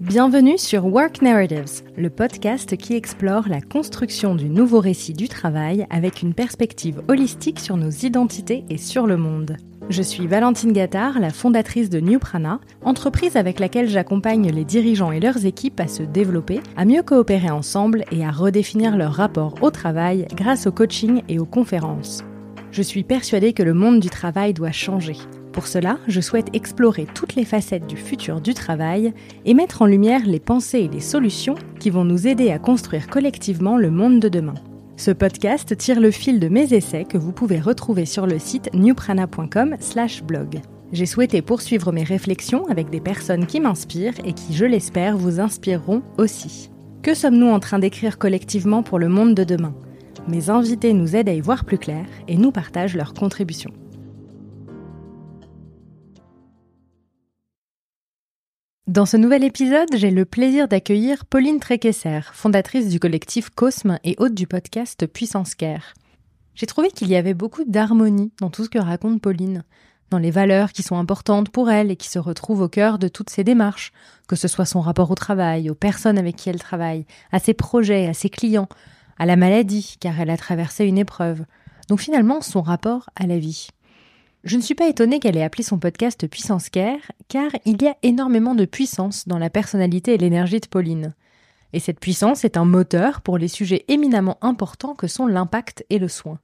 Bienvenue sur Work Narratives, le podcast qui explore la construction du nouveau récit du travail avec une perspective holistique sur nos identités et sur le monde. Je suis Valentine Gattard, la fondatrice de New Prana, entreprise avec laquelle j'accompagne les dirigeants et leurs équipes à se développer, à mieux coopérer ensemble et à redéfinir leur rapport au travail grâce au coaching et aux conférences. Je suis persuadée que le monde du travail doit changer pour cela, je souhaite explorer toutes les facettes du futur du travail et mettre en lumière les pensées et les solutions qui vont nous aider à construire collectivement le monde de demain. Ce podcast tire le fil de mes essais que vous pouvez retrouver sur le site newprana.com/blog. J'ai souhaité poursuivre mes réflexions avec des personnes qui m'inspirent et qui, je l'espère, vous inspireront aussi. Que sommes-nous en train d'écrire collectivement pour le monde de demain? Mes invités nous aident à y voir plus clair et nous partagent leurs contributions. Dans ce nouvel épisode, j'ai le plaisir d'accueillir Pauline Tréquesser, fondatrice du collectif Cosme et hôte du podcast Puissance Care. J'ai trouvé qu'il y avait beaucoup d'harmonie dans tout ce que raconte Pauline, dans les valeurs qui sont importantes pour elle et qui se retrouvent au cœur de toutes ses démarches, que ce soit son rapport au travail, aux personnes avec qui elle travaille, à ses projets, à ses clients, à la maladie, car elle a traversé une épreuve, donc finalement son rapport à la vie. Je ne suis pas étonnée qu'elle ait appelé son podcast Puissance Care, car il y a énormément de puissance dans la personnalité et l'énergie de Pauline. Et cette puissance est un moteur pour les sujets éminemment importants que sont l'impact et le soin.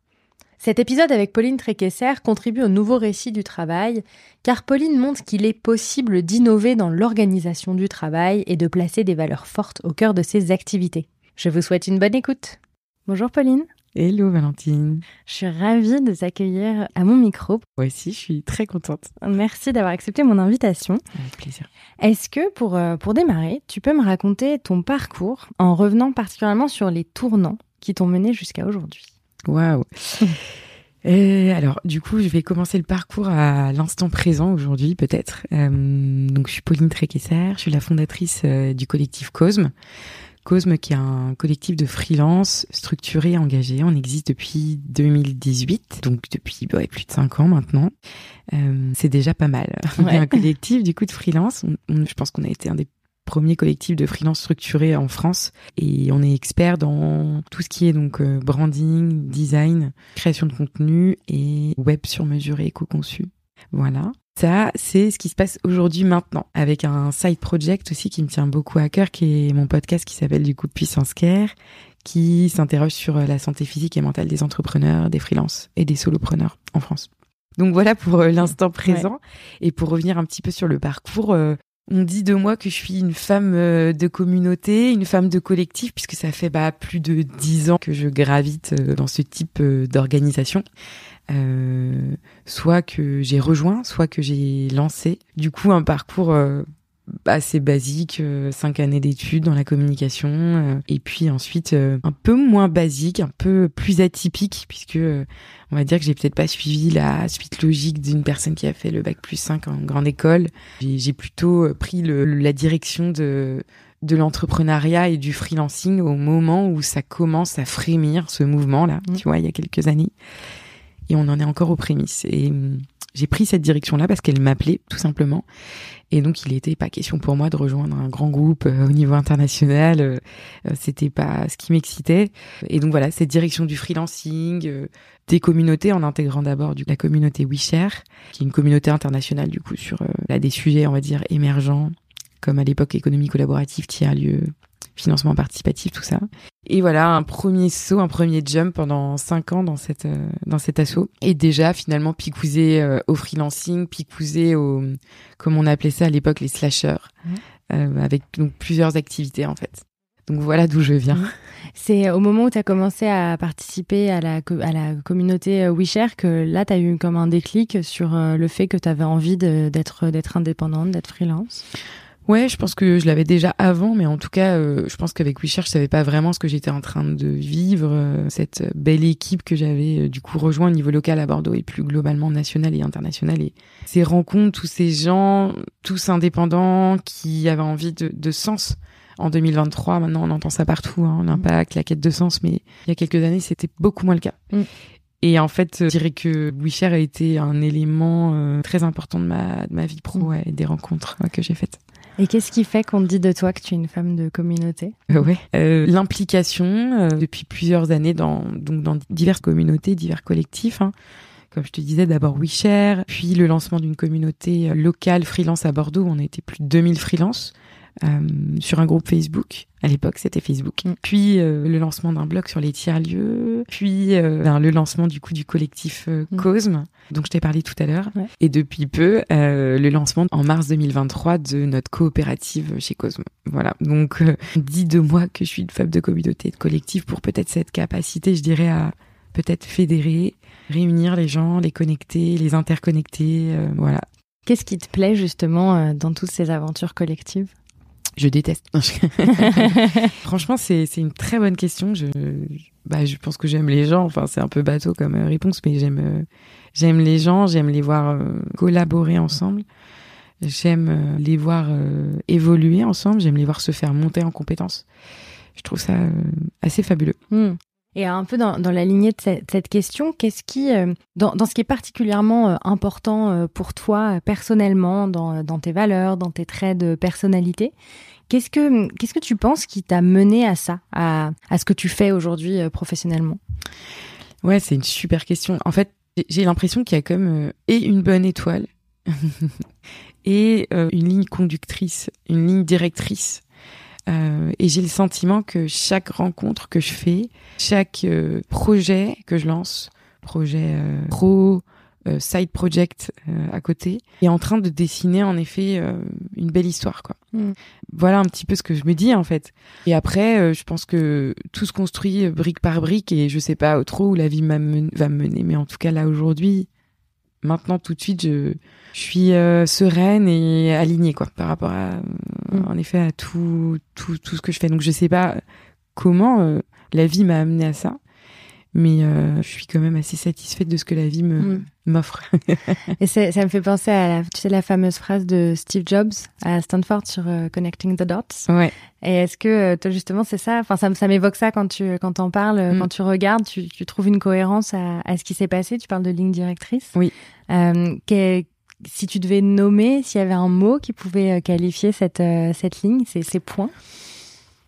Cet épisode avec Pauline Tréquesser contribue au nouveau récit du travail, car Pauline montre qu'il est possible d'innover dans l'organisation du travail et de placer des valeurs fortes au cœur de ses activités. Je vous souhaite une bonne écoute. Bonjour Pauline. Hello Valentine. Je suis ravie de t'accueillir à mon micro. Moi aussi, je suis très contente. Merci d'avoir accepté mon invitation. Avec plaisir. Est-ce que pour, euh, pour démarrer, tu peux me raconter ton parcours en revenant particulièrement sur les tournants qui t'ont mené jusqu'à aujourd'hui? Waouh euh, alors, du coup, je vais commencer le parcours à l'instant présent aujourd'hui, peut-être. Euh, donc, je suis Pauline Tréquesser, je suis la fondatrice du collectif Cosme. Cosme, qui est un collectif de freelance structuré, engagé. On existe depuis 2018, donc depuis plus de cinq ans maintenant. Euh, c'est déjà pas mal. On est un collectif du coup de freelance. je pense qu'on a été un des premiers collectifs de freelance structurés en France et on est expert dans tout ce qui est donc euh, branding, design, création de contenu et web sur mesure et éco-conçu. Voilà. Ça, c'est ce qui se passe aujourd'hui maintenant, avec un side project aussi qui me tient beaucoup à cœur, qui est mon podcast qui s'appelle du coup Puissance Care, qui s'interroge sur la santé physique et mentale des entrepreneurs, des freelances et des solopreneurs en France. Donc voilà pour euh, l'instant présent. Et pour revenir un petit peu sur le parcours, euh, on dit de moi que je suis une femme euh, de communauté, une femme de collectif, puisque ça fait bah, plus de dix ans que je gravite dans ce type d'organisation euh, soit que j'ai rejoint, soit que j'ai lancé. Du coup, un parcours euh, assez basique, euh, cinq années d'études dans la communication, euh, et puis ensuite un peu moins basique, un peu plus atypique, puisque on va dire que j'ai peut-être pas suivi la suite logique d'une personne qui a fait le bac plus 5 en grande école. J'ai plutôt pris le, la direction de de l'entrepreneuriat et du freelancing au moment où ça commence à frémir ce mouvement là, mmh. tu vois, il y a quelques années et on en est encore aux prémices. Et hum, j'ai pris cette direction-là parce qu'elle m'appelait tout simplement. Et donc il n'était pas question pour moi de rejoindre un grand groupe euh, au niveau international. Euh, euh, c'était pas ce qui m'excitait. Et donc voilà, cette direction du freelancing, des communautés en intégrant d'abord la communauté WeShare, qui est une communauté internationale du coup sur là, des sujets on va dire émergents, comme à l'époque économie collaborative, tiers lieu, financement participatif, tout ça. Et voilà, un premier saut, un premier jump pendant cinq ans dans cette euh, dans cet assaut. Et déjà finalement picousé euh, au freelancing, picousé au comme on appelait ça à l'époque les slashers, mmh. euh, avec donc plusieurs activités en fait. Donc voilà d'où je viens. C'est au moment où tu as commencé à participer à la, à la communauté WeShare que là, tu as eu comme un déclic sur le fait que tu avais envie d'être indépendante, d'être freelance? Ouais, je pense que je l'avais déjà avant, mais en tout cas, euh, je pense qu'avec WeShare, je savais pas vraiment ce que j'étais en train de vivre, euh, cette belle équipe que j'avais euh, du coup rejoint au niveau local à Bordeaux et plus globalement national et international. Et ces rencontres, tous ces gens, tous indépendants qui avaient envie de, de sens. En 2023, maintenant on entend ça partout, hein, l'impact, la quête de sens, mais il y a quelques années c'était beaucoup moins le cas. Mm. Et en fait, je dirais que WeShare a été un élément très important de ma, de ma vie pro, mm. ouais, des rencontres que j'ai faites. Et qu'est-ce qui fait qu'on dit de toi que tu es une femme de communauté Ouais. L'implication depuis plusieurs années dans, donc dans diverses communautés, divers collectifs. Hein comme je te disais, d'abord WeShare, puis le lancement d'une communauté locale freelance à Bordeaux. On était plus de 2000 freelances. Euh, sur un groupe Facebook. À l'époque, c'était Facebook. Mm. Puis euh, le lancement d'un blog sur les tiers-lieux. Puis euh, ben, le lancement du coup du collectif mm. Cosme, dont je t'ai parlé tout à l'heure. Et depuis peu, le lancement en mars 2023 de notre coopérative chez Cosme. Voilà. Donc, dis de moi que je suis une femme de communauté, de collectif, pour peut-être cette capacité, je dirais, à peut-être fédérer, réunir les gens, les connecter, les interconnecter. voilà. Qu'est-ce qui te plaît justement dans toutes ces aventures collectives? Je déteste. Franchement, c'est une très bonne question. Je, bah, je pense que j'aime les gens. Enfin, c'est un peu bateau comme euh, réponse, mais j'aime euh, j'aime les gens. J'aime les voir euh, collaborer ensemble. J'aime les voir évoluer ensemble. J'aime les voir se faire monter en compétences. Je trouve ça assez fabuleux. Hmm. Et un peu dans, la lignée de cette, question, qu'est-ce qui, dans, dans, ce qui est particulièrement important pour toi personnellement, dans, tes valeurs, dans tes traits de personnalité, Qu'est-ce que qu'est-ce que tu penses qui t'a mené à ça, à, ce que tu fais aujourd'hui euh, professionnellement? Ouais, c'est une super question. En fait, j'ai l'impression qu'il y a comme euh, et une bonne étoile et euh, une ligne conductrice, une ligne directrice. Et j'ai le sentiment que chaque rencontre que je fais, chaque projet que je lance, projet pro, euh, side project euh, à côté est en train de dessiner en effet euh, une belle histoire quoi. Mm. Voilà un petit peu ce que je me dis en fait. Et après je pense que tout se construit brique par brique et je sais pas trop où la vie va me mener mais en tout cas là aujourd'hui maintenant tout de suite je, je suis sereine et alignée quoi par rapport à mm. en effet à tout, tout tout ce que je fais donc je sais pas comment la vie m'a amené à ça mais euh, je suis quand même assez satisfaite de ce que la vie me mm. m'offre. et ça me fait penser à la, tu sais, la fameuse phrase de Steve Jobs à Stanford sur euh, Connecting the Dots. Ouais. Et est-ce que euh, toi justement c'est ça? Enfin, ça, ça m'évoque ça quand tu quand en parles, mm. quand tu regardes, tu, tu, trouves une cohérence à, à, ce qui s'est passé. Tu parles de ligne directrice. Oui. si tu devais nommer, s'il y avait un mot qui pouvait qualifier cette cette ligne, ces points.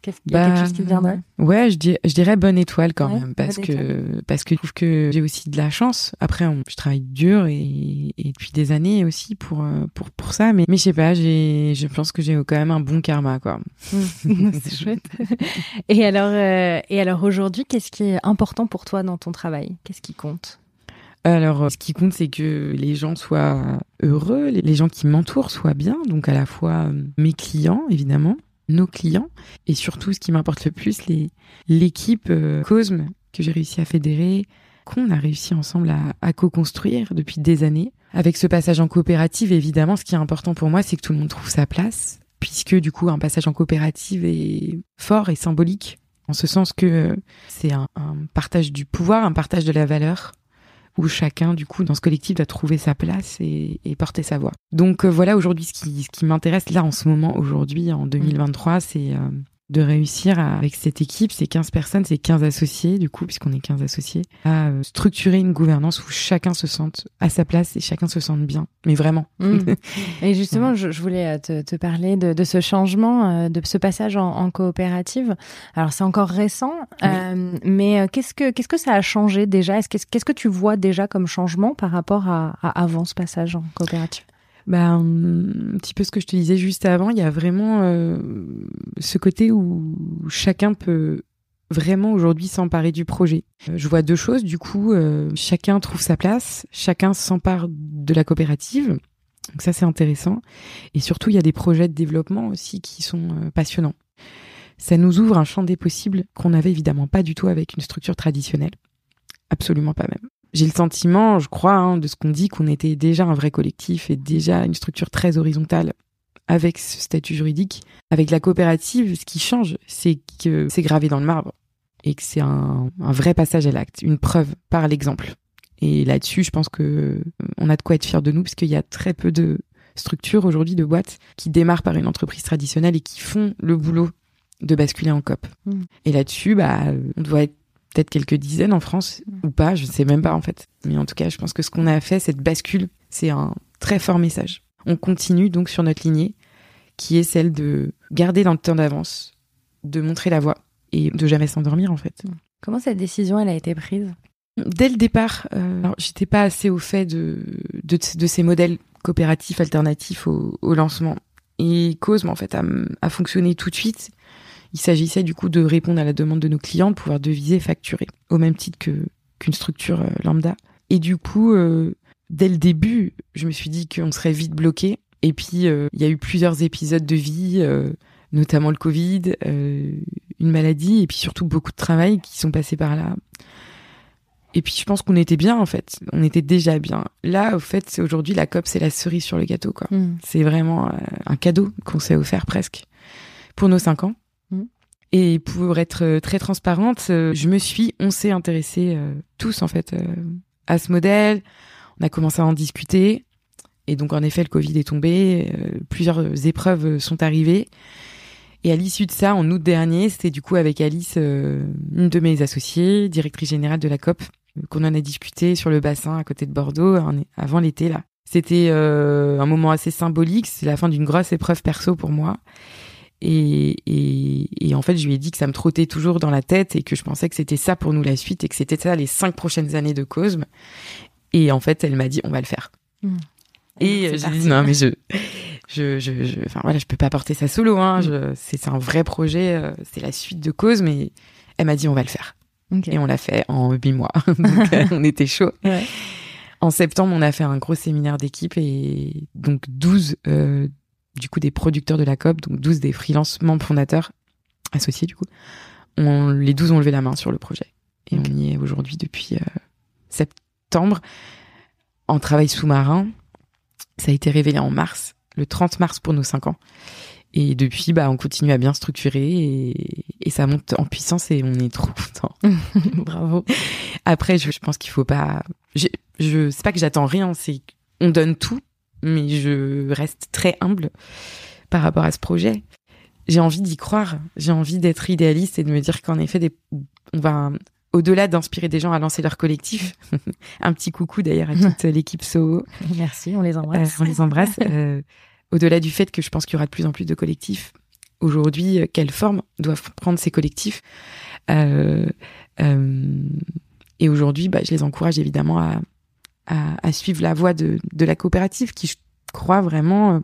Qu'est-ce qu'il y a quelque chose qui te viendrait Ouais, je dirais, je dirais bonne étoile quand même parce que parce que je trouve que j'ai aussi de la chance. Après, je travaille dur et, et, depuis des années aussi pour euh, pour pour ça, mais mais je sais pas, je pense que j'ai quand même un bon karma quoi. C'est chouette. et alors euh, et alors aujourd'hui, qu'est-ce qui est important pour toi dans ton travail? Qu'est-ce qui compte? Alors, ce qui compte, c'est que les gens soient heureux, les gens qui m'entourent soient bien, donc à la fois euh, mes clients, évidemment, nos clients et surtout ce qui m'importe le plus, les, l'équipe euh, Cosme que j'ai réussi à fédérer, qu'on a réussi ensemble à, à co-construire depuis des années. Avec ce passage en coopérative, évidemment, ce qui est important pour moi, c'est que tout le monde trouve sa place, puisque du coup, un passage en coopérative est fort et symbolique, en ce sens que c'est un, un partage du pouvoir, un partage de la valeur, où chacun, du coup, dans ce collectif, doit trouver sa place et, porter sa voix. Donc euh, voilà, aujourd'hui, ce qui, ce qui m'intéresse là en ce moment, aujourd'hui, en 2023, c'est euh, de réussir avec cette équipe, ces 15 personnes, ces 15 associés, du coup, puisqu'on est 15 associés, à euh, structurer une gouvernance où chacun se sente à sa place et chacun se sente bien. Mais vraiment. Mmh. Et justement, je, voulais euh, te, te parler de, de, ce changement, euh, de ce passage en, en coopérative. Alors, c'est encore récent, mais qu'est-ce que, qu'est-ce que ça a changé déjà? Est-ce, qu'est-ce que tu vois déjà comme changement par rapport à, à avant ce passage en coopérative? Bah, un petit peu ce que je te disais juste avant, il y a vraiment euh, ce côté où chacun peut vraiment aujourd'hui s'emparer du projet. Euh, je vois deux choses, du coup, euh, chacun trouve sa place, chacun s'empare de la coopérative. Donc ça, c'est intéressant. Et surtout, il y a des projets de développement aussi qui sont passionnants. Ça nous ouvre un champ des possibles qu'on n'avait évidemment pas du tout avec une structure traditionnelle. Absolument pas même j'ai le sentiment, je crois, hein, de ce qu'on dit, qu'on était déjà un vrai collectif et déjà une structure très horizontale avec ce statut juridique. Avec la coopérative, ce qui change, c'est que c'est gravé dans le marbre et que c'est un, vrai passage à l'acte, une preuve par l'exemple. Et là-dessus, je pense que euh, on a de quoi être fier de nous, puisqu'il y a très peu de structures aujourd'hui, de boîtes, qui démarrent par une entreprise traditionnelle et qui font le boulot de basculer en COP. Mmh. Et là-dessus, bah, on doit être peut-être quelques dizaines en France ou pas, je ne sais même pas en fait. Mais en tout cas, je pense que ce qu'on a fait, cette bascule, c'est un très fort message. On continue donc sur notre lignée qui est celle de garder dans le temps d'avance, de montrer la voie et de jamais s'endormir en fait. Comment cette décision elle a été prise? Dès le départ, euh, j'étais pas assez au fait de, de, ces modèles coopératifs alternatifs au, lancement. Et Cosme, en fait, a, a, fonctionné tout de suite. Il s'agissait du coup de répondre à la demande de nos clients, de pouvoir deviser facturer, au même titre que qu'une structure euh, lambda. Et du coup, euh, dès le début, je me suis dit qu'on serait vite bloqué. Et puis, euh, il y a eu plusieurs épisodes de vie, notamment le Covid, une maladie, et puis surtout beaucoup de travail qui sont passés par là. Et puis je pense qu'on était bien en fait, on était déjà bien. Là, au fait, c'est aujourd'hui la COP, c'est la cerise sur le gâteau quoi. Hmm. C'est vraiment un cadeau qu'on s'est offert presque pour nos cinq ans. Et pour être très transparente, je me suis, on s'est intéressé tous en fait à ce modèle. On a commencé à en discuter. Et donc, en effet, le Covid est tombé. Euh, plusieurs épreuves sont arrivées. Et à l'issue de ça, en août dernier, c'était du coup avec Alice, euh, une de mes associées, directrice générale de la COP, qu'on en a discuté sur le bassin à côté de Bordeaux avant l'été là. C'était euh, un moment assez symbolique. C'est la fin d'une grosse épreuve perso pour moi. Et, et, et, en fait, je lui ai dit que ça me trottait toujours dans la tête et que je pensais que c'était ça pour nous la suite et que c'était ça les cinq prochaines années de Cosme. Et en fait, elle m'a dit, on va le faire. Mmh. Et, j'ai dit, non, mais je, je, je, je, enfin voilà, je peux pas porter ça solo, hein. Mmh. C'est un vrai projet, euh, c'est la suite de Cosme mais elle m'a dit, on va le faire. Et on l'a fait en huit mois. donc, euh, on était chaud. Ouais. En septembre, on a fait un gros séminaire d'équipe et donc 12, euh, du coup des producteurs de la COP, donc 12 des freelance membres fondateurs associés du coup. On, les 12 ont levé la main sur le projet. Et on y est aujourd'hui depuis euh, septembre en travail sous-marin. Ça a été révélé en mars, le 30 mars pour nos 5 ans. Et depuis, bah, on continue à bien structurer et, et ça monte en puissance et on est trop content. Bravo. Après, je, je pense qu'il faut pas. Je, je sais pas que j'attends rien, c'est on donne tout mais je reste très humble par rapport à ce projet. J'ai envie d'y croire, j'ai envie d'être idéaliste et de me dire qu'en effet, des, on va au-delà d'inspirer des gens à lancer leur collectif. un petit coucou d'ailleurs à toute l'équipe SOHO. Merci, on les embrasse. Euh, on les embrasse. Euh, au-delà du fait que je pense qu'il y aura de plus en plus de collectifs. Aujourd'hui, euh, quelle forme doivent prendre ces collectifs? Et aujourd'hui, bah, je les encourage évidemment à, à, suivre la voie de, de, la coopérative qui, je crois vraiment, euh,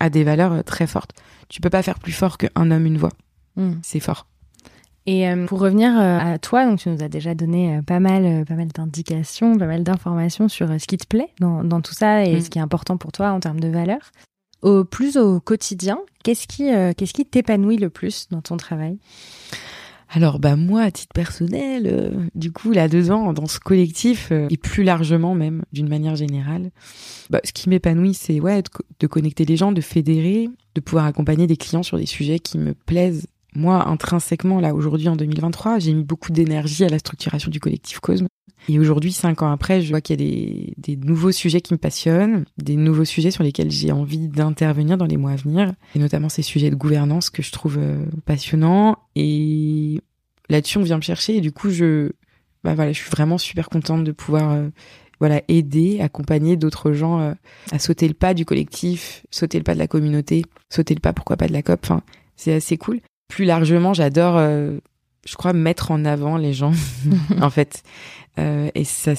a des valeurs euh, très fortes. Tu peux pas faire plus fort qu'un homme, une voix. Hmm. C'est fort. Et euh, pour revenir à toi, donc tu nous as déjà donné pas mal, pas mal d'indications, pas mal d'informations sur ce qui te plaît dans, dans tout ça et hmm. ce qui est important pour toi en termes de valeurs. Au plus au quotidien, qu'est-ce qui, qu'est-ce qui t'épanouit le plus dans ton travail? Alors bah moi à titre personnel, euh, du coup là-dedans dans ce collectif euh, et plus largement même d'une manière générale, bah, ce qui m'épanouit c'est ouais de, connecter les gens, de fédérer, de pouvoir accompagner des clients sur des sujets qui me plaisent. Moi intrinsèquement là aujourd'hui en 2023, j'ai mis beaucoup d'énergie à la structuration du collectif Cosme et aujourd'hui, cinq ans après, je vois qu'il y a des, des, nouveaux sujets qui me passionnent, des nouveaux sujets sur lesquels j'ai envie d'intervenir dans les mois à venir, et notamment ces sujets de gouvernance que je trouve euh, passionnants. Et là-dessus, on vient me chercher, et du coup, je, bah voilà, je suis vraiment super contente de pouvoir, euh, voilà, aider, accompagner d'autres gens euh, à sauter le pas du collectif, sauter le pas de la communauté, sauter le pas, pourquoi pas de la COP. Enfin, c'est assez cool. Plus largement, j'adore je crois mettre en avant les gens en fait euh, et ça,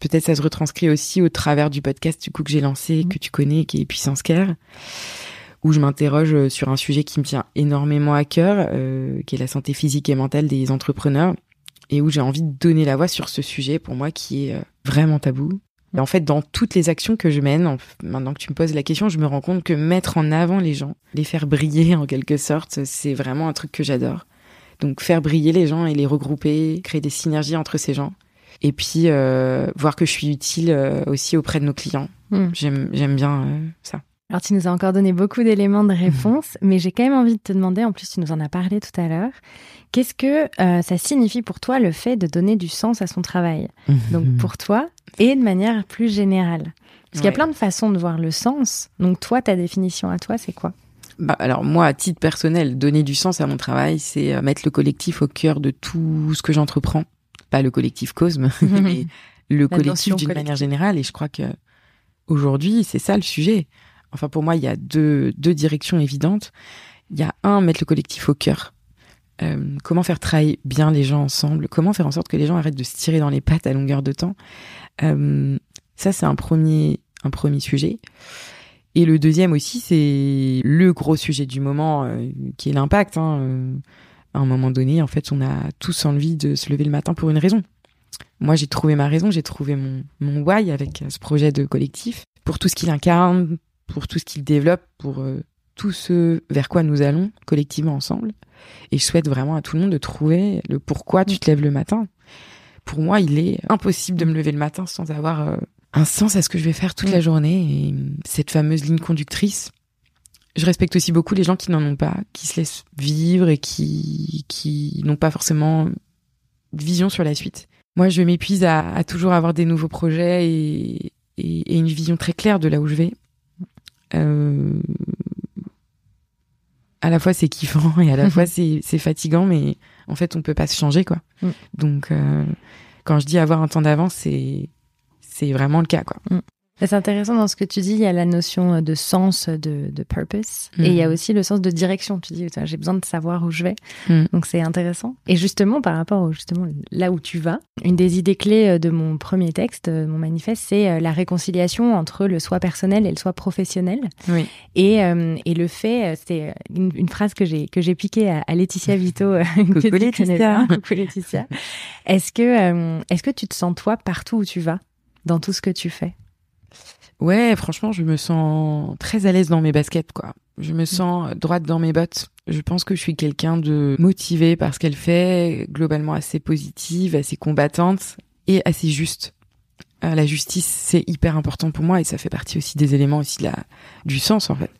peut-être ça se retranscrit aussi au travers du podcast du coup que j'ai lancé, mm. que tu connais, qui est Puissance Care, où je m'interroge euh, sur un sujet qui me tient énormément à cœur, euh, qui est la santé physique et mentale des entrepreneurs, et où j'ai envie de donner la voix sur ce sujet pour moi qui est vraiment tabou. Et en fait, dans toutes les actions que je mène, maintenant que tu me poses la question, je me rends compte que mettre en avant les gens, les faire briller en quelque sorte, c'est vraiment un truc que j'adore. Donc faire briller les gens et les regrouper, créer des synergies entre ces gens et puis euh, voir que je suis utile euh, aussi auprès de nos clients. Hmm. J'aime bien euh, ça. Alors tu nous as encore donné beaucoup d'éléments de réponse, mais j'ai quand même envie de te demander, en plus tu nous en as parlé tout à l'heure, qu'est-ce que ça signifie pour toi le fait de donner du sens à son travail? Donc pour toi et de manière plus générale. Parce qu'il y a plein de façons de voir le sens. Donc toi, ta définition à toi, c'est quoi? Bah, alors moi, à titre personnel, donner du sens à mon travail, c'est mettre le collectif au cœur de tout ce que j'entreprends pas le collectif Cosme, mais le collectif d'une manière générale. Et je crois que aujourd'hui, c'est ça le sujet. Enfin, pour moi, il y a deux, deux directions évidentes. Il y a un, mettre le collectif au cœur. Euh, comment faire travailler bien les gens ensemble? Comment faire en sorte que les gens arrêtent de se tirer dans les pattes à longueur de temps? Euh, Ça, c'est un premier, un premier sujet. Et le deuxième aussi, c'est le gros sujet du moment, euh, qui est l'impact. Hein. À un moment donné, en fait, on a tous envie de se lever le matin pour une raison. Moi, j'ai trouvé ma raison, j'ai trouvé mon, mon why avec ce projet de collectif, pour tout ce qu'il incarne, pour tout ce qu'il développe, pour euh, tout ce vers quoi nous allons collectivement ensemble. Et je souhaite vraiment à tout le monde de trouver le pourquoi tu te lèves le matin. Pour moi, il est impossible de me lever le matin sans avoir euh, un sens à ce que je vais faire toute la journée. Et cette fameuse ligne conductrice, je respecte aussi beaucoup les gens qui n'en ont pas, qui se laissent vivre et qui, qui n'ont pas forcément de vision sur la suite. Moi, je m'épuise à, à, toujours avoir des nouveaux projets et, et, et, une vision très claire de là où je vais. Euh, à la fois c'est kiffant et à la fois c'est fatigant, mais en fait on peut pas se changer quoi. Mm. Donc euh, quand je dis avoir un temps d'avance, c'est c'est vraiment le cas quoi. Mm. C'est intéressant dans ce que tu dis, il y a la notion de sens, de, de purpose, et il y a aussi le sens de direction. Tu dis, j'ai besoin de savoir où je vais, mm. donc c'est intéressant. Et justement, par rapport au, justement là où tu vas, une des idées clés de mon premier texte, mon manifeste, c'est la réconciliation entre le soi personnel et le soi professionnel. Oui. Et, euh, et le fait, c'est une, une, phrase que j'ai que j'ai piquée à, à, Laetitia Vito. Coucou Laetitia. Coucou Laetitia. Est-ce que euh, est-ce que tu te sens toi partout où tu vas, dans tout ce que tu fais? Ouais, franchement, je me sens très à l'aise dans mes baskets, quoi. Je me sens droite dans mes bottes. Je pense que je suis quelqu'un de motivé par ce qu'elle fait, globalement assez positive, assez combattante et assez juste. Euh, la justice, c'est hyper important pour moi et ça fait partie aussi des éléments aussi de la, du sens, en fait.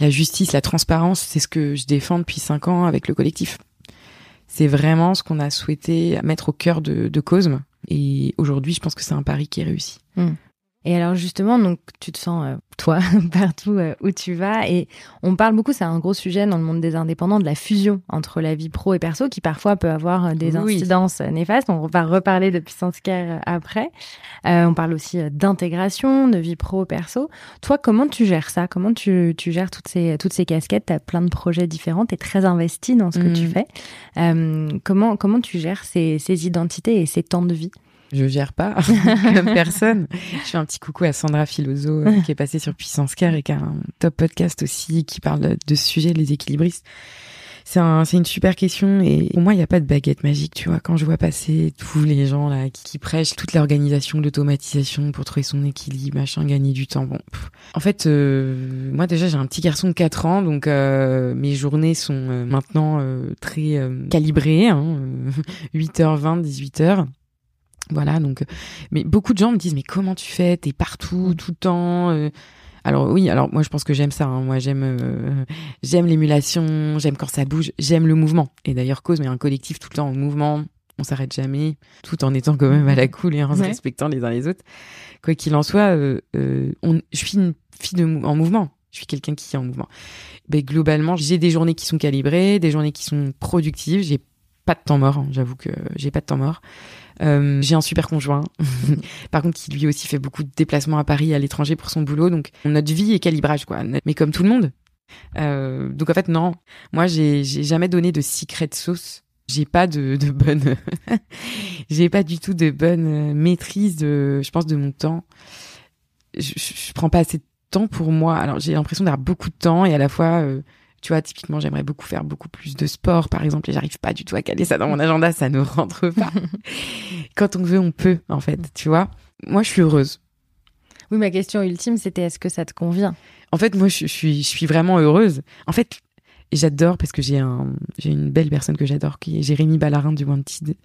La justice, la transparence, c'est ce que je défends depuis cinq ans avec le collectif. C'est vraiment ce qu'on a souhaité mettre au cœur de, de Cosme. Et aujourd'hui, je pense que c'est un pari qui est réussi. Mmh. Et alors justement, donc tu te sens euh, toi partout euh, où tu vas et on parle beaucoup, c'est un gros sujet dans le monde des indépendants de la fusion entre la vie pro et perso qui parfois peut avoir euh, des oui. incidences néfastes. On va reparler de puissance care après. Euh, on parle aussi d'intégration de vie pro perso. Toi, comment tu gères ça? Comment tu, tu gères toutes ces toutes ces casquettes? Tu as plein de projets différents, tu es très investi dans ce que tu fais. Euh, comment comment tu gères ces, ces identités et ces temps de vie? Je gère pas comme personne. Je fais un petit coucou à Sandra Filoso euh, qui est passée sur Puissance Care et qui a un top podcast aussi qui parle de ce sujet, les équilibristes. C'est un, une super question et pour moi il n'y a pas de baguette magique, tu vois. Quand je vois passer tous les gens là qui, qui prêchent toute l'organisation, l'automatisation pour trouver son équilibre, machin, gagner du temps. Bon, pff. en fait, euh, moi déjà j'ai un petit garçon de 4 ans, donc euh, mes journées sont euh, maintenant euh, très calibrées, hein, 8h20, 18h. Voilà, donc, mais beaucoup de gens me disent, mais comment tu fais? T'es partout, tout le temps. Euh... Alors oui, alors moi je pense que j'aime ça. Hein. Moi j'aime, euh, j'aime l'émulation, j'aime quand ça bouge, j'aime le mouvement. Et d'ailleurs, cause, mais un collectif tout le temps en mouvement, on s'arrête jamais, tout en étant quand même à la cool et en se respectant les uns les autres. Quoi qu'il en soit, euh, on, je suis une fille de en mouvement. Je suis quelqu'un qui est en mouvement. Mais globalement, j'ai des journées qui sont calibrées, des journées qui sont productives. J'ai pas de temps mort. Hein. J'avoue que j'ai pas de temps mort. Euh, j'ai un super conjoint, par contre, qui lui aussi fait beaucoup de déplacements à Paris, à l'étranger pour son boulot. Donc, notre vie est calibrage, quoi. Mais comme tout le monde. Euh, donc, en fait, non. Moi, j'ai jamais donné de secret sauce. J'ai pas de, de bonne, j'ai pas du tout de bonne maîtrise de, je pense, de mon temps. Je, je, prends pas assez de temps pour moi. Alors, j'ai l'impression d'avoir beaucoup de temps et à la fois, euh, tu vois, typiquement, j'aimerais beaucoup faire beaucoup plus de sport, par exemple, et j'arrive pas du tout à caler ça dans mon agenda, ça ne rentre pas. Quand on veut, on peut, en fait, tu vois. Moi, je suis heureuse. Oui, ma question ultime, c'était est-ce que ça te convient? En fait, moi, je, je, suis, je suis vraiment heureuse. En fait, j'adore parce que j'ai un, j'ai une belle personne que j'adore, qui est Jérémy Ballarin du Wanted.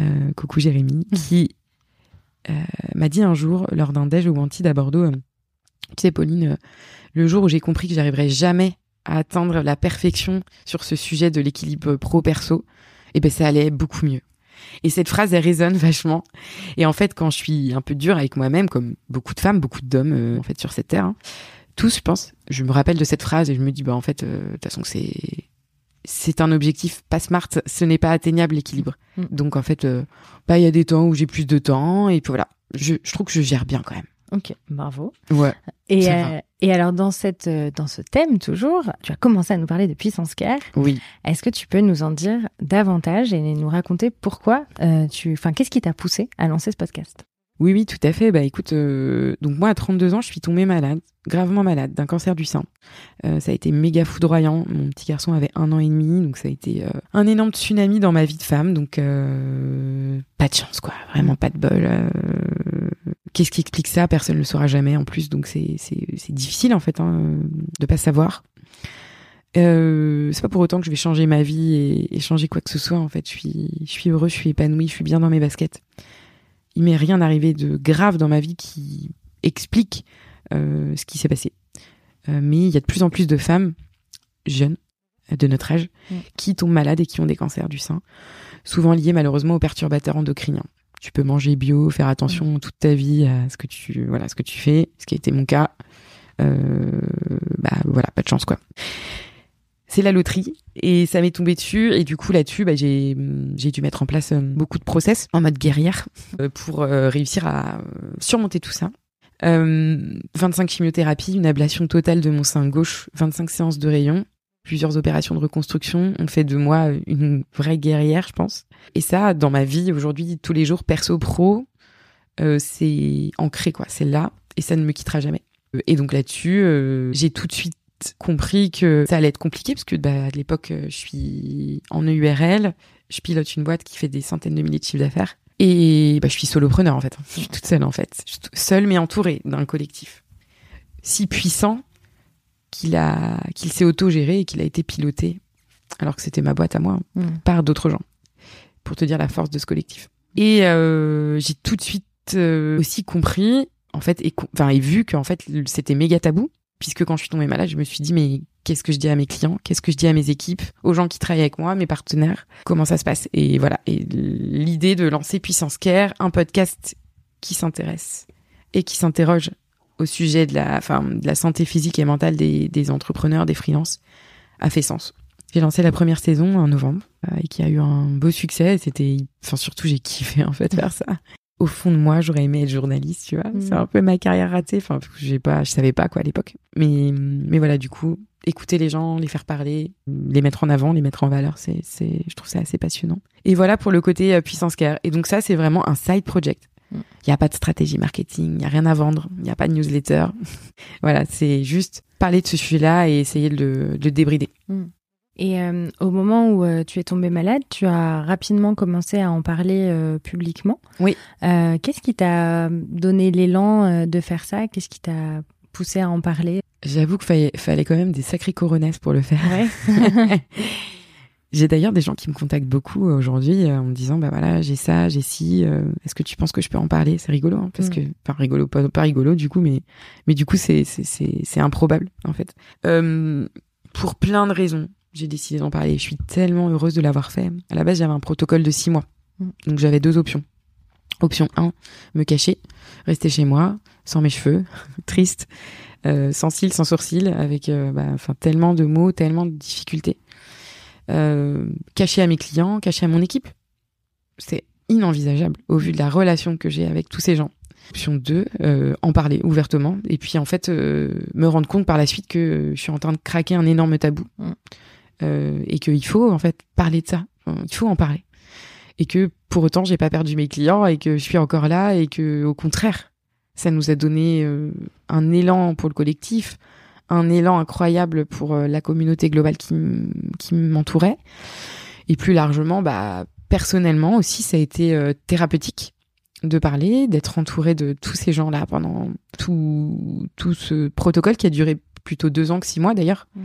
Euh, coucou Jérémy, qui euh, m'a dit un jour, lors d'un déj au Wanted à Bordeaux, euh, tu sais, Pauline, le jour où j'ai compris que j'arriverais jamais à atteindre la perfection sur ce sujet de l'équilibre pro-perso, et eh ben ça allait beaucoup mieux. Et cette phrase, elle résonne vachement. Et en fait, quand je suis un peu dure avec moi-même, comme beaucoup de femmes, beaucoup d'hommes, euh, en fait, sur cette terre, hein, tous, je pense, je me rappelle de cette phrase et je me dis, bah en fait, euh, de toute façon, c'est c'est un objectif pas smart, ce n'est pas atteignable l'équilibre. Mm. Donc en fait, euh, bah il y a des temps où j'ai plus de temps et puis voilà. Je, je trouve que je gère bien quand même. Ok, bravo. Ouais. Et, euh, et alors dans cette euh, dans ce thème toujours, tu as commencé à nous parler de puissance care. Oui. Est-ce que tu peux nous en dire davantage et nous raconter pourquoi euh, tu, enfin, qu'est-ce qui t'a poussé à lancer ce podcast? Oui, oui, tout à fait. Bah écoute, donc moi à 32 ans, je suis tombée malade, gravement malade, d'un cancer du sein. ça a été méga foudroyant. Mon petit garçon avait un an et demi, donc ça a été un énorme tsunami dans ma vie de femme. Donc pas de chance, quoi. Vraiment pas de bol. Qu'est-ce qui explique ça? Personne ne le saura jamais en plus, donc c'est difficile en fait hein, de pas savoir. Euh, c'est pas pour autant que je vais changer ma vie et, changer quoi que ce soit. En fait, je suis, je suis heureux, je suis épanoui, je suis bien dans mes baskets. Il m'est rien arrivé de grave dans ma vie qui explique euh, ce qui s'est passé. Euh, mais il y a de plus en plus de femmes jeunes de notre âge mm. qui tombent malades et qui ont des cancers du sein, souvent liés malheureusement aux perturbateurs endocriniens tu peux manger bio, faire attention mm. toute ta vie à ce que tu voilà ce que tu fais, ce qui a été mon cas. Euh, bah voilà, pas de chance quoi. C'est la loterie et ça m'est tombé dessus et du coup là-dessus bah, j'ai j'ai dû mettre en place euh, beaucoup de process en mode guerrière euh, pour réussir à surmonter tout ça. 25 chimiothérapies, une ablation totale de mon sein gauche, 25 séances de rayons, plusieurs opérations de reconstruction ont fait de moi une vraie guerrière, je pense. Et ça, dans ma vie aujourd'hui, tous les jours, perso, pro, euh, c'est ancré, quoi. C'est là et ça ne me quittera jamais. Et donc là-dessus, euh, j'ai tout de suite compris que ça allait être compliqué parce que bah, à l'époque, euh, je suis en EURL, je pilote une boîte qui fait des centaines de milliers de chiffres d'affaires. Et bah, je suis solopreneur en fait. Je suis toute seule en fait. Je suis seule mais entourée d'un collectif si puissant qu'il a qu'il s'est auto-géré et qu'il a été piloté alors que c'était ma boîte à moi mm. par d'autres gens pour te dire la force de ce collectif. Et euh, j'ai tout de suite euh, aussi compris en fait et enfin et vu qu'en fait c'était méga tabou puisque quand je suis tombée malade je me suis dit mais qu'est-ce que je dis à mes clients? Qu'est-ce que je dis à mes équipes? Aux gens qui travaillent avec moi mes partenaires? Comment ça se passe? Et voilà. Et l'idée de lancer Puissance Care un podcast qui s'intéresse et qui s'interroge au sujet de la, enfin, de la santé physique et mentale des, des entrepreneurs, des freelances, a fait sens. J'ai lancé la première saison en novembre euh, et qui a eu un beau succès. C'était, enfin surtout j'ai kiffé en fait faire ça. Au fond de moi, j'aurais aimé être journaliste, tu vois. Mm. C'est un peu ma carrière ratée. Enfin, j'ai pas, je savais pas quoi à l'époque. Mais, mais voilà, du coup, écouter les gens, les faire parler, les mettre en avant, les mettre en valeur, c'est, c'est, je trouve ça assez passionnant. Et voilà pour le côté euh, puissance care. Et donc ça, c'est vraiment un side project. Il n'y a pas de stratégie marketing, il n'y a rien à vendre, il n'y a pas de newsletter. voilà, c'est juste parler de ce sujet-là et essayer de, le débrider. Mm. Et euh, au moment où euh, tu es tombée malade, tu as rapidement commencé à en parler euh, publiquement. Oui. Qu'est-ce qui t'a donné l'élan de faire ça? Qu'est-ce qui t'a poussé à en parler? J'avoue qu'il fallait, fallait, quand même des sacrés coronesses pour le faire. Ouais. J'ai d'ailleurs des gens qui me contactent beaucoup aujourd'hui euh, en me disant bah voilà j'ai ça j'ai ci euh, est-ce que tu penses que je peux en parler? C'est rigolo hein, parce mm. que enfin rigolo pas, pas rigolo du coup mais mais du coup c'est c'est c'est improbable en fait. Euh, pour plein de raisons j'ai décidé d'en parler. Je suis tellement heureuse de l'avoir fait. À la base j'avais un protocole de six mois. Mm. donc j'avais deux options. Option 1 me cacher rester chez moi sans mes cheveux triste sans cils sans sourcils avec bah, enfin tellement de mots tellement de difficultés euh, caché à mes clients, caché à mon équipe. C'est inenvisageable au vu de la relation que j'ai avec tous ces gens. Option 2, euh, en parler ouvertement et puis en fait euh, me rendre compte par la suite que je suis en train de craquer un énorme tabou mm. et qu'il faut en fait parler de ça. Il faut en parler et que pour autant j'ai pas perdu mes clients et que je suis encore là et que au contraire ça nous a donné un élan pour le collectif, un élan incroyable pour euh, la communauté globale qui, qui m'entourait. Et plus largement, bah, personnellement aussi, ça a été euh, thérapeutique de parler, d'être entouré de tous ces gens-là pendant tout, tout ce protocole qui a duré plutôt deux ans que six mois d'ailleurs. Mm.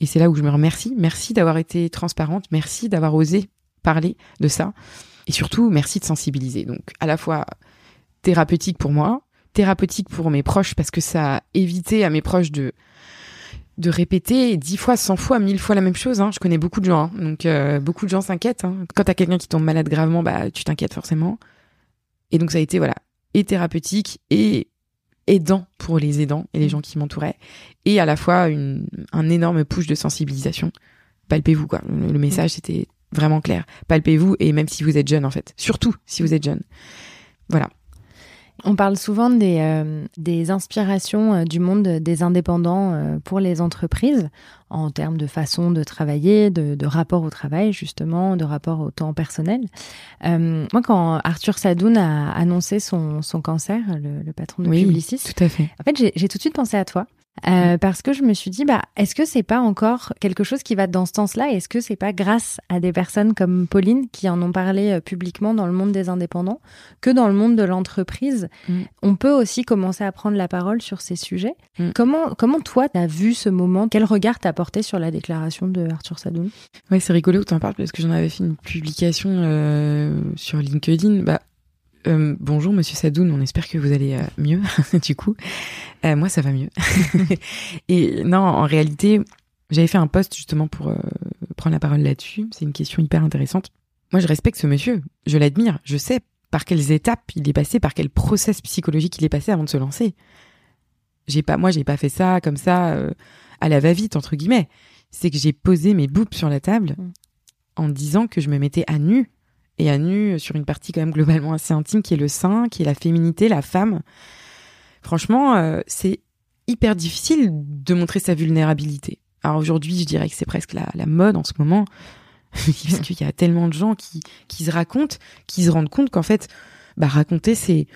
Et c'est là où je me remercie. Merci d'avoir été transparente. Merci d'avoir osé parler de ça. Et surtout, merci de sensibiliser. Donc, à la fois thérapeutique pour moi, thérapeutique pour mes proches parce que ça a évité à mes proches de de répéter dix fois, cent fois, mille fois la même chose. Hein. Je connais beaucoup de gens, hein. donc euh, beaucoup de gens s'inquiètent. Hein. Quand t'as quelqu'un qui tombe malade gravement, bah tu t'inquiètes forcément. Et donc ça a été voilà et thérapeutique et aidant pour les aidants et les gens qui m'entouraient, et à la fois une, un énorme push de sensibilisation. Palpez-vous quoi. Le, message c'était vraiment clair. Palpez-vous et même si vous êtes jeune en fait, surtout si vous êtes jeune. Voilà. On parle souvent des, euh, des inspirations euh, du monde des indépendants euh, pour les entreprises en termes de façon de travailler, de, de, rapport au travail justement, de rapport au temps personnel. moi, quand Arthur Sadoun a annoncé son, son cancer, le, le patron de oui, Publicis, tout à fait. En fait, j'ai tout de suite pensé à toi euh, parce que je me suis dit, bah, est-ce que c'est pas encore quelque chose qui va dans ce sens-là? Est-ce que c'est pas grâce à des personnes comme Pauline qui en ont parlé euh, publiquement dans le monde des indépendants que dans le monde de l'entreprise, mm. on peut aussi commencer à prendre la parole sur ces sujets? Mm. Comment, comment toi, t'as vu ce moment? Quel regard t'as porté sur la déclaration de Arthur Sadoun? Ouais, c'est rigolo que t'en parles parce que j'en avais fait une publication euh, sur LinkedIn. Bah, euh, bonjour Monsieur Sadoun, on espère que vous allez euh, mieux du coup. Euh, moi ça va mieux. et non, en réalité, j'avais fait un post justement pour prendre la parole là-dessus. C'est une question hyper intéressante. Moi je respecte ce monsieur, je l'admire, je sais par quelles étapes il est passé, par quel process psychologique il est passé avant de se lancer. J'ai pas, moi j'ai pas fait ça comme ça à la va-vite entre guillemets. C'est que j'ai posé mes boupes sur la table mm. en disant que je me mettais à nu et à nu sur une partie quand même globalement assez intime qui est le sein, qui est la féminité, la femme. Franchement, euh, c'est hyper difficile de montrer sa vulnérabilité. Alors aujourd'hui, je dirais que c'est presque la, la, mode en ce moment, parce qu'il y a tellement de gens qui, qui se racontent, qui se rendent compte qu'en fait, bah, raconter, c'est,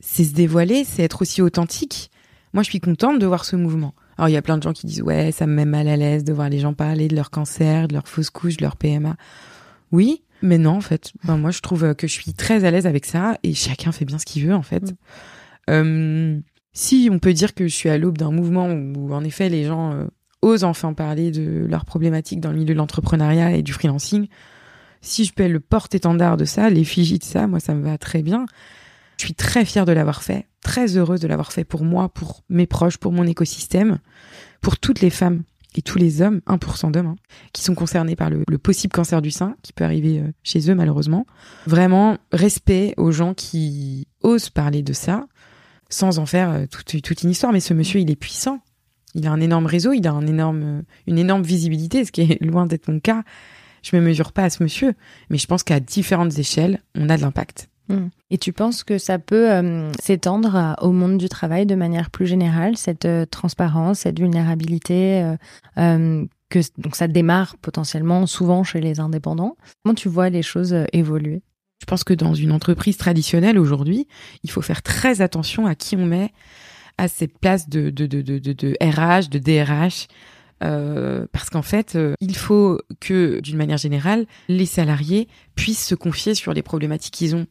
c'est se dévoiler, c'est être aussi authentique. Moi, je suis contente de voir ce mouvement. Alors, il y a plein de gens qui disent, ouais, ça me met mal à l'aise de voir les gens parler de leur cancer, de leur fausse couche, de leur PMA. Oui, mais non, en fait. Ben, moi, je trouve que je suis très à l'aise avec ça et chacun fait bien ce qu'il veut, en fait. Mm. Euh, si on peut dire que je suis à l'aube d'un mouvement où, en effet, les gens euh, osent enfin parler de leurs problématiques dans le milieu de l'entrepreneuriat et du freelancing, si je peux être le porte-étendard de ça, l'effigie de ça, moi, ça me va très bien. Je suis très fière de l'avoir fait, très heureuse de l'avoir fait pour moi, pour mes proches, pour mon écosystème, pour toutes les femmes et tous les hommes, 1% d'hommes, hein, qui sont concernés par le, possible cancer du sein, qui peut arriver euh, chez eux malheureusement. Vraiment, respect aux gens qui osent parler de ça, sans en faire euh, toute, une histoire. Mais ce monsieur, il est puissant. Il a un énorme réseau, il a énorme, une énorme visibilité, ce qui est loin d'être mon cas. Je me mesure pas à ce monsieur, mais je pense qu'à différentes échelles, on a de l'impact. Hmm. Et tu penses que ça peut euh, s'étendre au monde du travail de manière plus générale, cette euh, transparence, cette vulnérabilité, euh, que donc ça démarre potentiellement souvent chez les indépendants. Comment tu vois les choses évoluer? Je pense que dans une entreprise traditionnelle aujourd'hui, il faut faire très attention à qui on met à cette place de RH, de DRH. parce qu'en fait, il faut que, d'une manière générale, les salariés puissent se confier sur les problématiques qu'ils ont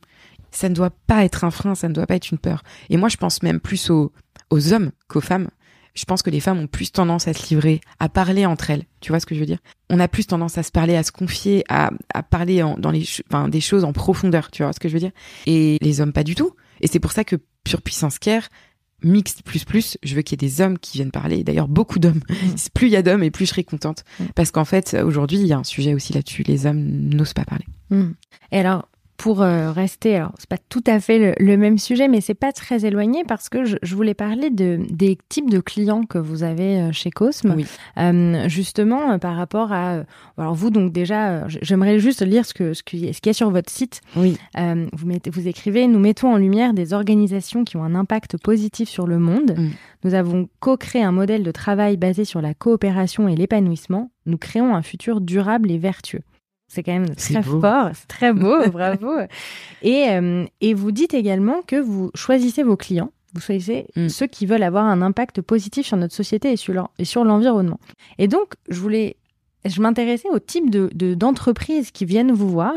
ça ne doit pas être un frein, ça ne doit pas être une peur. Et moi, je pense même plus aux, aux hommes qu'aux femmes. Je pense que les femmes ont plus tendance à se livrer, à parler entre elles. Tu vois ce que je veux dire? On a plus tendance à se parler, à se confier, à, à parler en, dans les, enfin, des choses en profondeur. Tu vois ce que je veux dire? Et les hommes pas du tout. Et c'est pour ça que sur Puissance Care, mixte plus plus, je veux qu'il y ait des hommes qui viennent parler. D'ailleurs, beaucoup d'hommes. Mm. Plus il y a d'hommes et plus je serai contente. Mm. Parce qu'en fait, aujourd'hui, il y a un sujet aussi là-dessus. Les hommes n'osent pas parler. Mm. Et alors, pour euh, rester, alors c'est pas tout à fait le, même sujet, mais c'est pas très éloigné parce que je, je, voulais parler de des types de clients que vous avez euh, chez Cosme, oui. euh, justement par rapport à. alors vous donc déjà, j'aimerais juste lire ce que ce qu'il y a sur votre site. Oui. vous mettez, vous écrivez, nous mettons en lumière des organisations qui ont un impact positif sur le monde. Mm. Nous avons co-créé un modèle de travail basé sur la coopération et l'épanouissement. Nous créons un futur durable et vertueux. C'est quand même très fort, c'est très beau, bravo. Et, euh, et vous dites également que vous choisissez vos clients, vous choisissez mm. ceux qui veulent avoir un impact positif sur notre société et sur l'environnement. Et donc, je voulais je m'intéressais au type de d'entreprises qui viennent vous voir.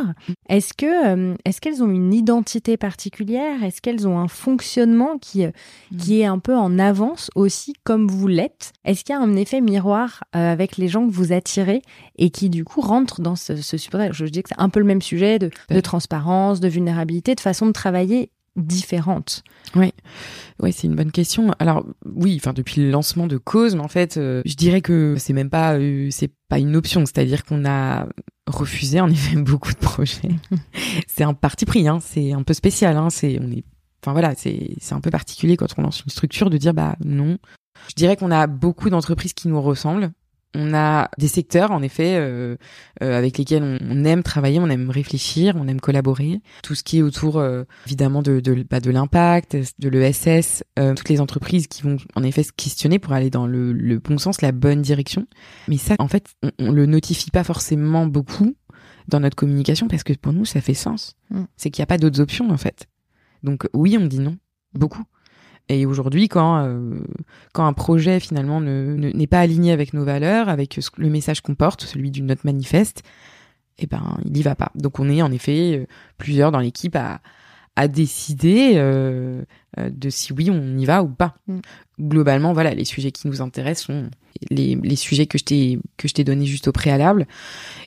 Est-ce que euh, est-ce qu'elles ont une identité particulière? Est-ce qu'elles ont un fonctionnement qui euh, mm. qui est un peu en avance aussi comme vous l'êtes? Est-ce qu'il y a un effet miroir euh, avec les gens que vous attirez et qui du coup rentrent dans ce, ce Je dis que c'est un peu le même sujet de, de transparence, de vulnérabilité, de façon de travailler différente Oui, ouais, c'est une bonne question. Alors oui, enfin depuis le lancement de Cause, mais en fait, euh, je dirais que c'est même pas euh, c'est pas une option, c'est-à-dire qu'on a refusé en effet beaucoup de projets. c'est un parti pris, hein, c'est un peu spécial, hein, c'est on est, enfin voilà, c'est c'est un peu particulier quand on lance une structure de dire bah non. Je dirais qu'on a beaucoup d'entreprises qui nous ressemblent. On a des secteurs, en effet, euh, euh, avec lesquels on, aime travailler, on aime réfléchir, on aime collaborer. Tout ce qui est autour, euh, évidemment, de, de, bah, de l'impact, de l'ESS, toutes les entreprises qui vont, en effet, se questionner pour aller dans le, le bon sens, la bonne direction. Mais ça, en fait, on, on le notifie pas forcément beaucoup dans notre communication parce que pour nous, ça fait sens. Mm. C'est qu'il n'y a pas d'autres options, en fait. Donc oui, on dit non, beaucoup. Et aujourd'hui, quand euh, quand un projet finalement ne n'est pas aligné avec nos valeurs, avec le message qu'on porte, celui d'une note manifeste, eh ben il y va pas. Donc on est en effet euh, plusieurs dans l'équipe à à décider euh, euh, de si oui on y va ou pas. Mm. Globalement, voilà, les sujets qui nous intéressent sont les, les sujets que je t'ai que je t'ai donné juste au préalable.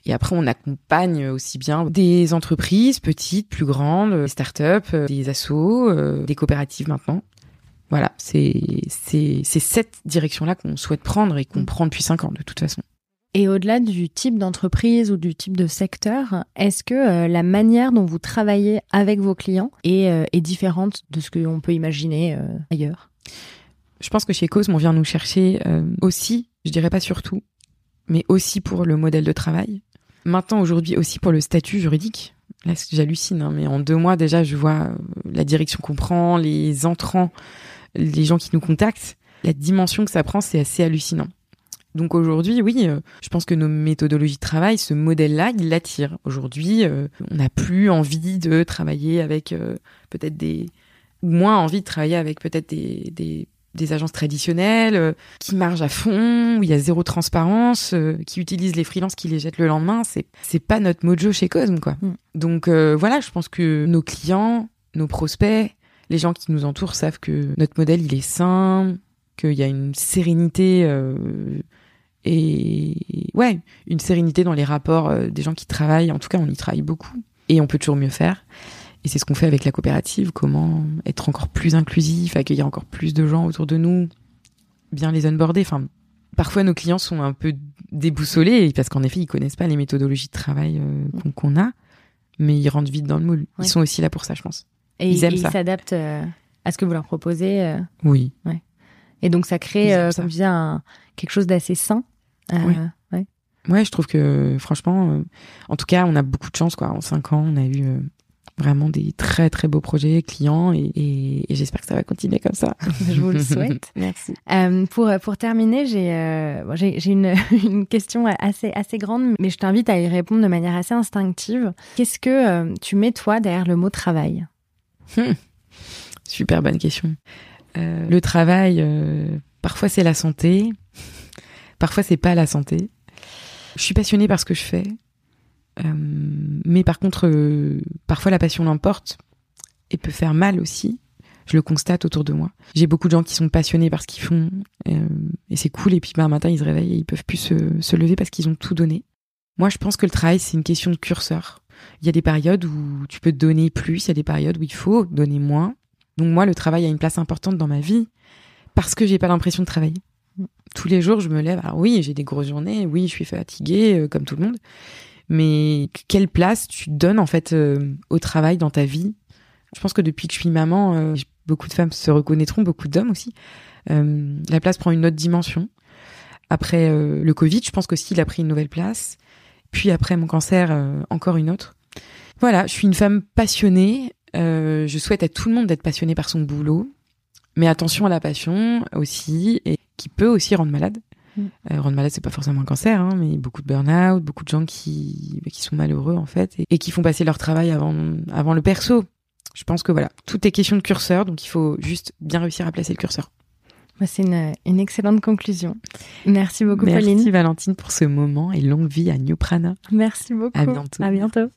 Et après, on accompagne aussi bien des entreprises petites, plus grandes, des startups, des assos, des coopératives maintenant. Voilà, c'est cette direction-là qu'on souhaite prendre et qu'on mm. prend depuis cinq ans de toute façon. Et au-delà du type d'entreprise ou du type de secteur, est-ce que euh, la manière dont vous travaillez avec vos clients est, euh, est différente de ce qu'on peut imaginer euh, ailleurs? Je pense que chez Cosme, on vient nous chercher aussi, je dirais pas surtout, mais aussi pour le modèle de travail. Maintenant, aujourd'hui, aussi pour le statut juridique. Là, j'hallucine, hein, mais en deux mois déjà, je vois la direction qu'on prend, les entrants les gens qui nous contactent, la dimension que ça prend, c'est assez hallucinant. Donc aujourd'hui, oui, euh, je pense que nos méthodologies de travail, ce modèle-là, il l'attire. Aujourd'hui, euh, on n'a plus envie de travailler avec euh, peut-être des... ou moins envie de travailler avec peut-être des, des, des, agences traditionnelles qui margent à fond, où il y a zéro transparence, qui utilisent les freelances, qui les jettent le lendemain. C'est, c'est pas notre mojo chez Cosme, quoi. Mm. Donc voilà, je pense que nos clients, nos prospects, les gens qui nous entourent savent que notre modèle, il est sain, qu'il y a une sérénité euh, et ouais, une sérénité dans les rapports euh, des gens qui travaillent. En tout cas, on y travaille beaucoup et on peut toujours mieux faire. Et c'est ce qu'on fait avec la coopérative. Comment être encore plus inclusif, accueillir encore plus de gens autour de nous, bien les onboarder. Enfin, parfois nos clients sont un peu déboussolés parce qu'en effet, ils connaissent pas les méthodologies de travail euh, qu'on a, mais ils rentrent vite dans le moule. Ils sont aussi là pour ça, je pense. Et ils, ils s'adaptent euh, à ce que vous leur proposez. Euh. Oui. Ouais. Et donc ça crée, euh, comme je un, quelque chose d'assez sain. oui. Ouais. ouais, je trouve que franchement, en tout cas, on a beaucoup de chance. Quoi. En cinq ans, on a eu vraiment des très très beaux projets clients et, et, j'espère que ça va continuer comme ça. je vous le souhaite. Merci. Euh, pour pour terminer, j'ai euh, une question assez assez grande, mais je t'invite à y répondre de manière assez instinctive. Qu'est-ce que tu mets toi derrière le mot travail? Hmm. Super bonne question. Euh, le travail, euh, parfois c'est la santé, parfois c'est pas la santé. Je suis passionnée par ce que je fais, euh, mais par contre, parfois la passion l'emporte et peut faire mal aussi. Je le constate autour de moi. J'ai beaucoup de gens qui sont passionnés par ce qu'ils font et c'est cool. Et puis bah, un matin ils se réveillent et ils peuvent plus se lever parce qu'ils ont tout donné. Moi, je pense que le travail c'est une question de curseur. Il y a des périodes où tu peux donner plus, il y a des périodes où il faut donner moins. Donc moi, le travail a une place importante dans ma vie parce que j'ai pas l'impression de travailler. Tous les jours, je me lève. Alors oui, j'ai des grosses journées. Oui, je suis fatiguée euh, comme tout le monde. Mais quelle place tu donnes en fait euh, au travail dans ta vie? Je pense que depuis que je suis maman, euh, beaucoup de femmes se reconnaîtront, beaucoup d'hommes aussi. la place prend une autre dimension. Après le Covid, je pense que il a pris une nouvelle place. Puis après mon cancer, encore une autre. Voilà, je suis une femme passionnée. Euh, je souhaite à tout le monde d'être passionné par son boulot. Mais attention à la passion aussi, et qui peut aussi rendre malade. Mm. Euh, rendre malade, c'est pas forcément un cancer, hein, mais beaucoup de burn-out, beaucoup de gens qui, qui sont malheureux en fait, et, qui font passer leur travail avant, avant le perso. Je pense que voilà, tout est question de curseur, donc il faut juste bien réussir à placer le curseur. Bah, c'est une, une, excellente conclusion. Merci beaucoup, Pauline. Merci Valentine pour ce moment et longue vie à New Prana. Merci beaucoup. À bientôt. À bientôt.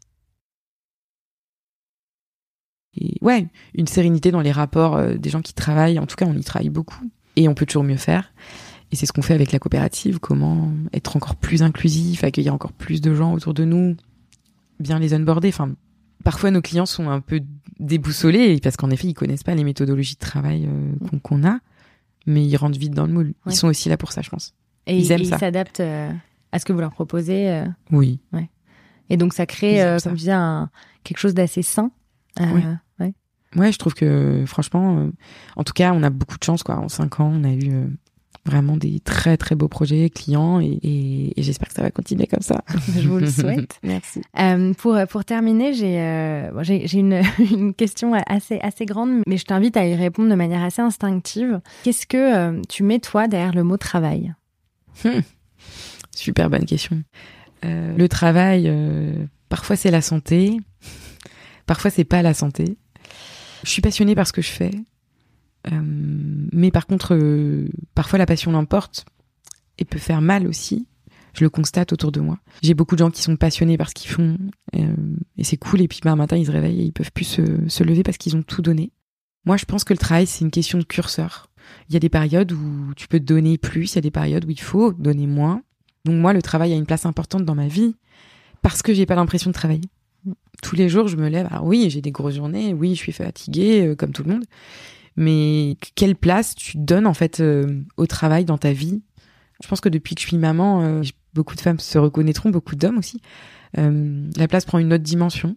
Et ouais, une sérénité dans les rapports euh, des gens qui travaillent. En tout cas, on y travaille beaucoup et on peut toujours mieux faire. Et c'est ce qu'on fait avec la coopérative. Comment être encore plus inclusif, accueillir encore plus de gens autour de nous, bien les onboarder. Enfin, parfois nos clients sont un peu déboussolés parce qu'en effet, ils connaissent pas les méthodologies de travail euh, qu'on a, mais ils rentrent vite dans le moule. Ils sont aussi là pour ça, je pense. Et ils, aiment ça. Ils s'adaptent euh, à ce que vous leur proposez. Oui. Ouais. Et donc ça crée, comme je disais, quelque chose d'assez sain euh, ouais. ouais. je trouve que franchement, euh, en tout cas, on a beaucoup de chance quoi. En cinq ans, on a eu euh, vraiment des très très beaux projets clients et, j'espère que ça va continuer comme ça. Je vous le souhaite. Merci. Euh, pour pour terminer, j'ai euh, j'ai une, une question assez assez grande, mais je t'invite à y répondre de manière assez instinctive. Qu'est-ce que euh, tu mets toi derrière le mot travail? Hmm. Super bonne question. le travail, parfois c'est la santé, parfois c'est pas la santé. Je suis passionnée par ce que je fais. Euh, mais par contre, euh, parfois la passion l'emporte et peut faire mal aussi. Je le constate autour de moi. J'ai beaucoup de gens qui sont passionnés par ce qu'ils font euh, et c'est cool. Et puis bah, un matin, ils se réveillent et ils peuvent plus se, se lever parce qu'ils ont tout donné. Moi, je pense que le travail, c'est une question de curseur. Il y a des périodes où tu peux donner plus, il y a des périodes où il faut donner moins. Donc moi, le travail a une place importante dans ma vie parce que j'ai pas l'impression de travailler. Tous les jours, je me lève. Alors oui, j'ai des grosses journées. Oui, je suis fatiguée comme tout le monde mais quelle place tu donnes en fait euh, au travail dans ta vie? Je pense que depuis que je suis maman, euh, beaucoup de femmes se reconnaîtront, beaucoup d'hommes aussi. Euh, la place prend une autre dimension.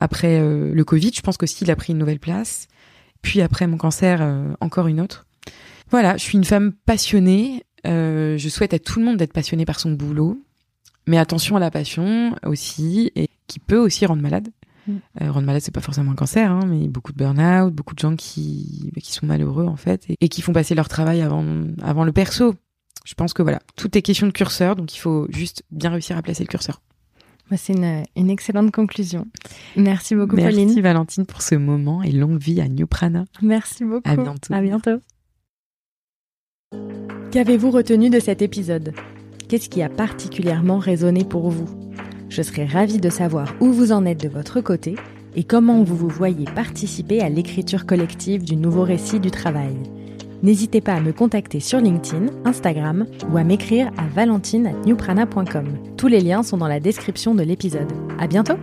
Après le Covid, je pense qu'aussi il a pris une nouvelle place. Puis après mon cancer, encore une autre. Voilà, je suis une femme passionnée. je souhaite à tout le monde d'être passionné par son boulot, mais attention à la passion aussi, et qui peut aussi rendre malade. Mm. Euh, rendre malade, c'est pas forcément un cancer, hein, mais beaucoup de burn-out, beaucoup de gens qui, qui sont malheureux en fait et, qui font passer leur travail avant, avant le perso. Je pense que voilà, tout est question de curseur, donc il faut juste bien réussir à placer le curseur. Bah, c'est une, une, excellente conclusion. Merci beaucoup, Pauline. Merci, Valentine, pour ce moment et longue vie à New Prana. Merci beaucoup. À bientôt. À bientôt. Qu'avez-vous retenu de cet épisode? Qu'est-ce qui a particulièrement résonné pour vous? Je serais ravie de savoir où vous en êtes de votre côté et comment vous vous voyez participer à l'écriture collective du nouveau récit du travail. N'hésitez pas à me contacter sur LinkedIn, Instagram ou à m'écrire à valentine@newprana.com. Tous les liens sont dans la description de l'épisode. À bientôt!